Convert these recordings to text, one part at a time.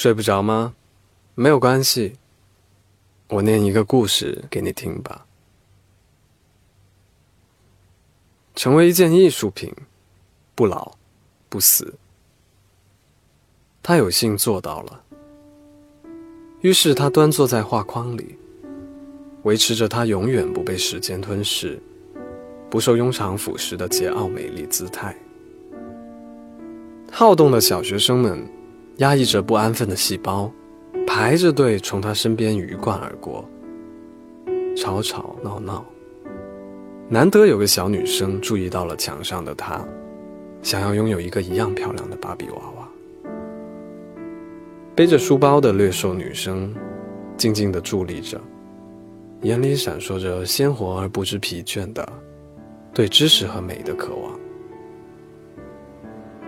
睡不着吗？没有关系，我念一个故事给你听吧。成为一件艺术品，不老，不死。他有幸做到了。于是他端坐在画框里，维持着他永远不被时间吞噬、不受庸常腐蚀的桀骜美丽姿态。好动的小学生们，压抑着不安分的细胞，排着队从他身边鱼贯而过，吵吵闹闹。难得有个小女生注意到了墙上的他，想要拥有一个一样漂亮的芭比娃娃。背着书包的略瘦女生，静静地伫立着，眼里闪烁着鲜活而不知疲倦的对知识和美的渴望。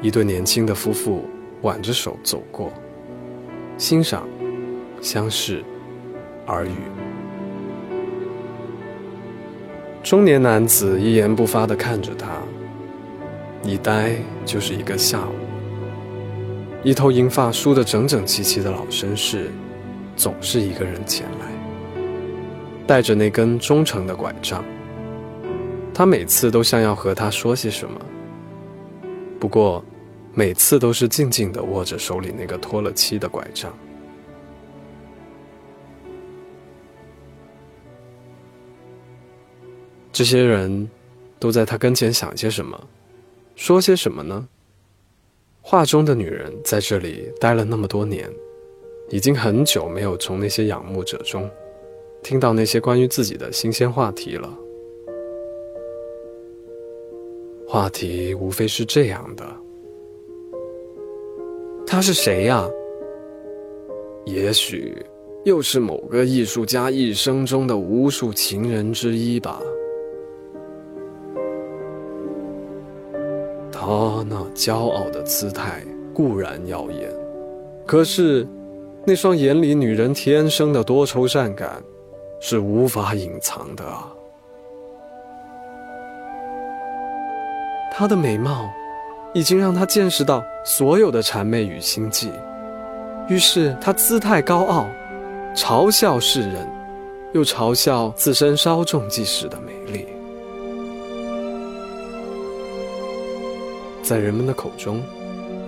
一对年轻的夫妇挽着手走过，欣赏、相视、耳语。中年男子一言不发地看着他，一呆就是一个下午。一头银发梳得整整齐齐的老绅士，总是一个人前来，带着那根忠诚的拐杖。他每次都像要和他说些什么，不过，每次都是静静的握着手里那个脱了漆的拐杖。这些人，都在他跟前想些什么，说些什么呢？画中的女人在这里待了那么多年，已经很久没有从那些仰慕者中听到那些关于自己的新鲜话题了。话题无非是这样的：他是谁呀？也许又是某个艺术家一生中的无数情人之一吧。他那骄傲的姿态固然耀眼，可是那双眼里女人天生的多愁善感是无法隐藏的啊。她的美貌已经让他见识到所有的谄媚与心计，于是他姿态高傲，嘲笑世人，又嘲笑自身稍纵即逝的美丽。在人们的口中，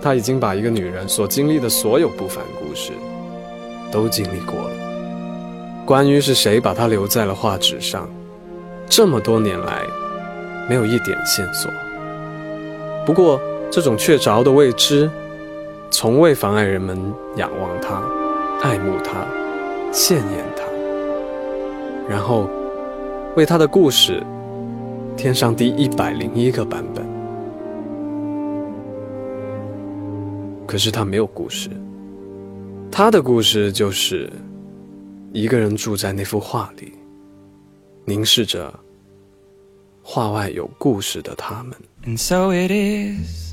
他已经把一个女人所经历的所有不凡故事都经历过了。关于是谁把她留在了画纸上，这么多年来没有一点线索。不过，这种确凿的未知，从未妨碍人们仰望她、爱慕她、羡艳她，然后为她的故事添上第一百零一个版本。可是他没有故事，他的故事就是一个人住在那幅画里，凝视着画外有故事的他们。And so it is,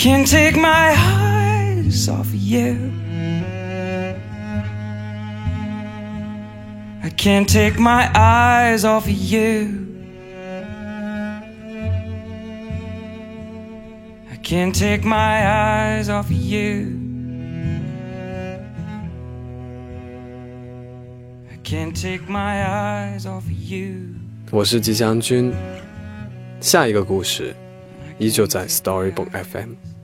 can't take my eyes off of you. I can't take my eyes off of you. Can't take my eyes off of you. I can't take my eyes off of you. 我是吉祥君，下一个故事 依旧在 Storybook FM。